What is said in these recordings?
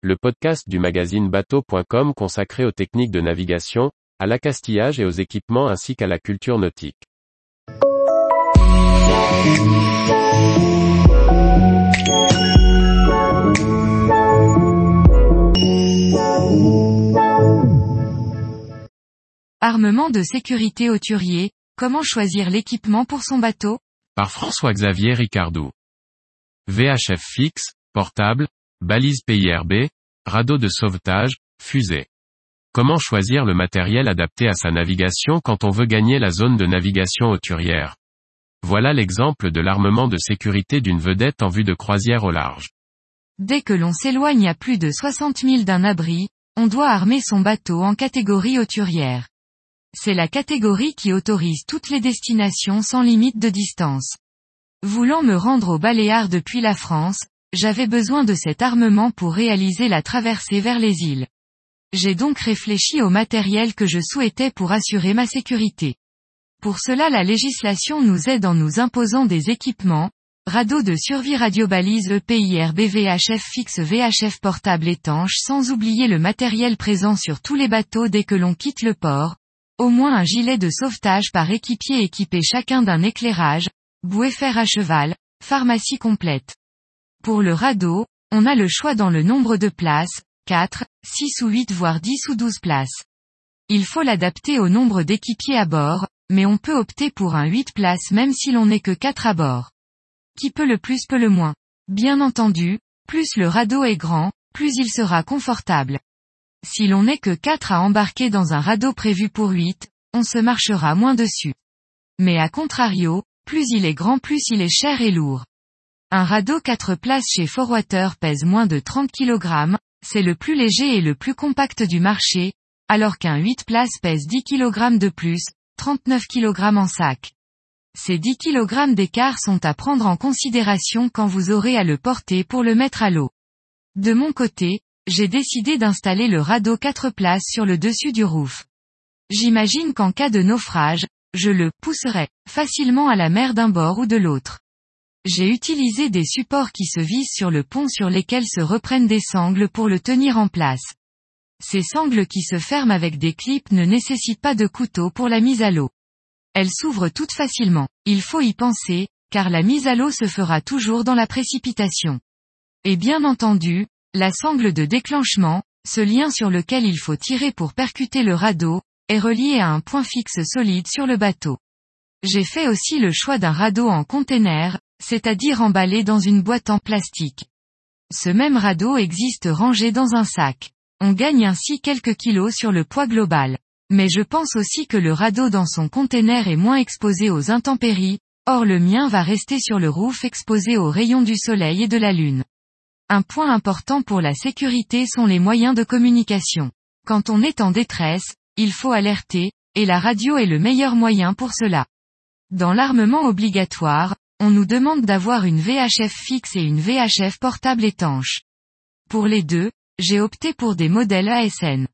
le podcast du magazine bateau.com consacré aux techniques de navigation, à l'accastillage et aux équipements ainsi qu'à la culture nautique. Armement de sécurité hauturier, comment choisir l'équipement pour son bateau? Par François-Xavier Ricardou. VHF fixe, portable, balise PIRB, radeau de sauvetage, fusée. Comment choisir le matériel adapté à sa navigation quand on veut gagner la zone de navigation hauturière Voilà l'exemple de l'armement de sécurité d'une vedette en vue de croisière au large. Dès que l'on s'éloigne à plus de 60 000 d'un abri, on doit armer son bateau en catégorie hauturière. C'est la catégorie qui autorise toutes les destinations sans limite de distance. Voulant me rendre au Baléares depuis la France, j'avais besoin de cet armement pour réaliser la traversée vers les îles. J'ai donc réfléchi au matériel que je souhaitais pour assurer ma sécurité. Pour cela la législation nous aide en nous imposant des équipements, radeau de survie radiobalise EPIR BVHF fixe VHF portable étanche sans oublier le matériel présent sur tous les bateaux dès que l'on quitte le port, au moins un gilet de sauvetage par équipier équipé chacun d'un éclairage, bouée fer à cheval, pharmacie complète. Pour le radeau, on a le choix dans le nombre de places, 4, 6 ou 8 voire 10 ou 12 places. Il faut l'adapter au nombre d'équipiers à bord, mais on peut opter pour un 8 places même si l'on n'est que 4 à bord. Qui peut le plus peut le moins. Bien entendu, plus le radeau est grand, plus il sera confortable. Si l'on n'est que 4 à embarquer dans un radeau prévu pour 8, on se marchera moins dessus. Mais à contrario, plus il est grand plus il est cher et lourd. Un radeau 4 places chez Forwater pèse moins de 30 kg, c'est le plus léger et le plus compact du marché, alors qu'un 8 places pèse 10 kg de plus, 39 kg en sac. Ces 10 kg d'écart sont à prendre en considération quand vous aurez à le porter pour le mettre à l'eau. De mon côté, j'ai décidé d'installer le radeau 4 places sur le dessus du roof. J'imagine qu'en cas de naufrage, je le pousserai facilement à la mer d'un bord ou de l'autre. J'ai utilisé des supports qui se visent sur le pont sur lesquels se reprennent des sangles pour le tenir en place. Ces sangles qui se ferment avec des clips ne nécessitent pas de couteau pour la mise à l'eau. Elles s'ouvrent toutes facilement. Il faut y penser, car la mise à l'eau se fera toujours dans la précipitation. Et bien entendu, la sangle de déclenchement, ce lien sur lequel il faut tirer pour percuter le radeau, est relié à un point fixe solide sur le bateau. J'ai fait aussi le choix d'un radeau en container, c'est-à-dire emballé dans une boîte en plastique. Ce même radeau existe rangé dans un sac. On gagne ainsi quelques kilos sur le poids global. Mais je pense aussi que le radeau dans son container est moins exposé aux intempéries, or le mien va rester sur le roof exposé aux rayons du soleil et de la lune. Un point important pour la sécurité sont les moyens de communication. Quand on est en détresse, il faut alerter, et la radio est le meilleur moyen pour cela. Dans l'armement obligatoire, on nous demande d'avoir une VHF fixe et une VHF portable étanche. Pour les deux, j'ai opté pour des modèles ASN.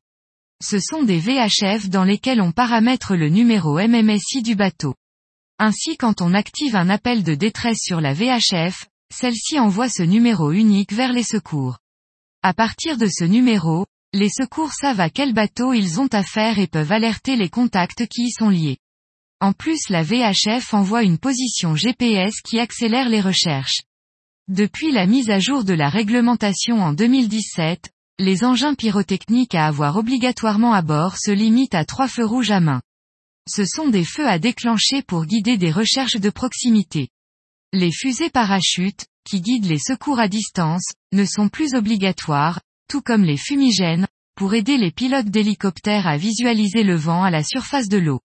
Ce sont des VHF dans lesquels on paramètre le numéro MMSI du bateau. Ainsi quand on active un appel de détresse sur la VHF, celle-ci envoie ce numéro unique vers les secours. À partir de ce numéro, les secours savent à quel bateau ils ont affaire et peuvent alerter les contacts qui y sont liés. En plus la VHF envoie une position GPS qui accélère les recherches. Depuis la mise à jour de la réglementation en 2017, les engins pyrotechniques à avoir obligatoirement à bord se limitent à trois feux rouges à main. Ce sont des feux à déclencher pour guider des recherches de proximité. Les fusées parachutes, qui guident les secours à distance, ne sont plus obligatoires, tout comme les fumigènes, pour aider les pilotes d'hélicoptères à visualiser le vent à la surface de l'eau.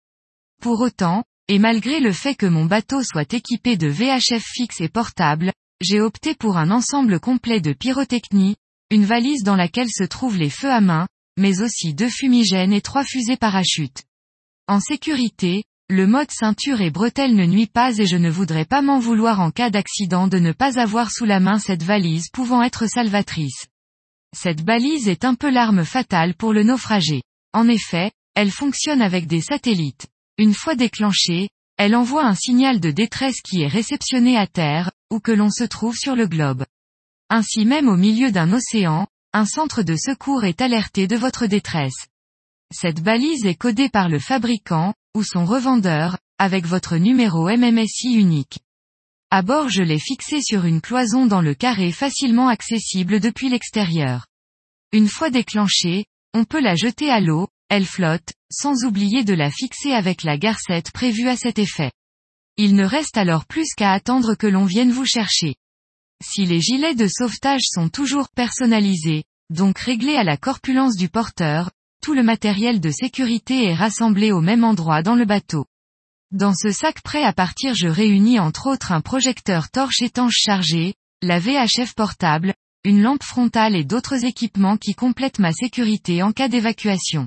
Pour autant, et malgré le fait que mon bateau soit équipé de VHF fixe et portable, j'ai opté pour un ensemble complet de pyrotechnie, une valise dans laquelle se trouvent les feux à main, mais aussi deux fumigènes et trois fusées parachutes. En sécurité, le mode ceinture et bretelle ne nuit pas et je ne voudrais pas m'en vouloir en cas d'accident de ne pas avoir sous la main cette valise pouvant être salvatrice. Cette balise est un peu l'arme fatale pour le naufragé. En effet, elle fonctionne avec des satellites. Une fois déclenchée, elle envoie un signal de détresse qui est réceptionné à terre, ou que l'on se trouve sur le globe. Ainsi même au milieu d'un océan, un centre de secours est alerté de votre détresse. Cette balise est codée par le fabricant, ou son revendeur, avec votre numéro MMSI unique. À bord je l'ai fixée sur une cloison dans le carré facilement accessible depuis l'extérieur. Une fois déclenchée, on peut la jeter à l'eau, elle flotte, sans oublier de la fixer avec la garcette prévue à cet effet. Il ne reste alors plus qu'à attendre que l'on vienne vous chercher. Si les gilets de sauvetage sont toujours personnalisés, donc réglés à la corpulence du porteur, tout le matériel de sécurité est rassemblé au même endroit dans le bateau. Dans ce sac prêt à partir je réunis entre autres un projecteur torche étanche chargé, la VHF portable, une lampe frontale et d'autres équipements qui complètent ma sécurité en cas d'évacuation.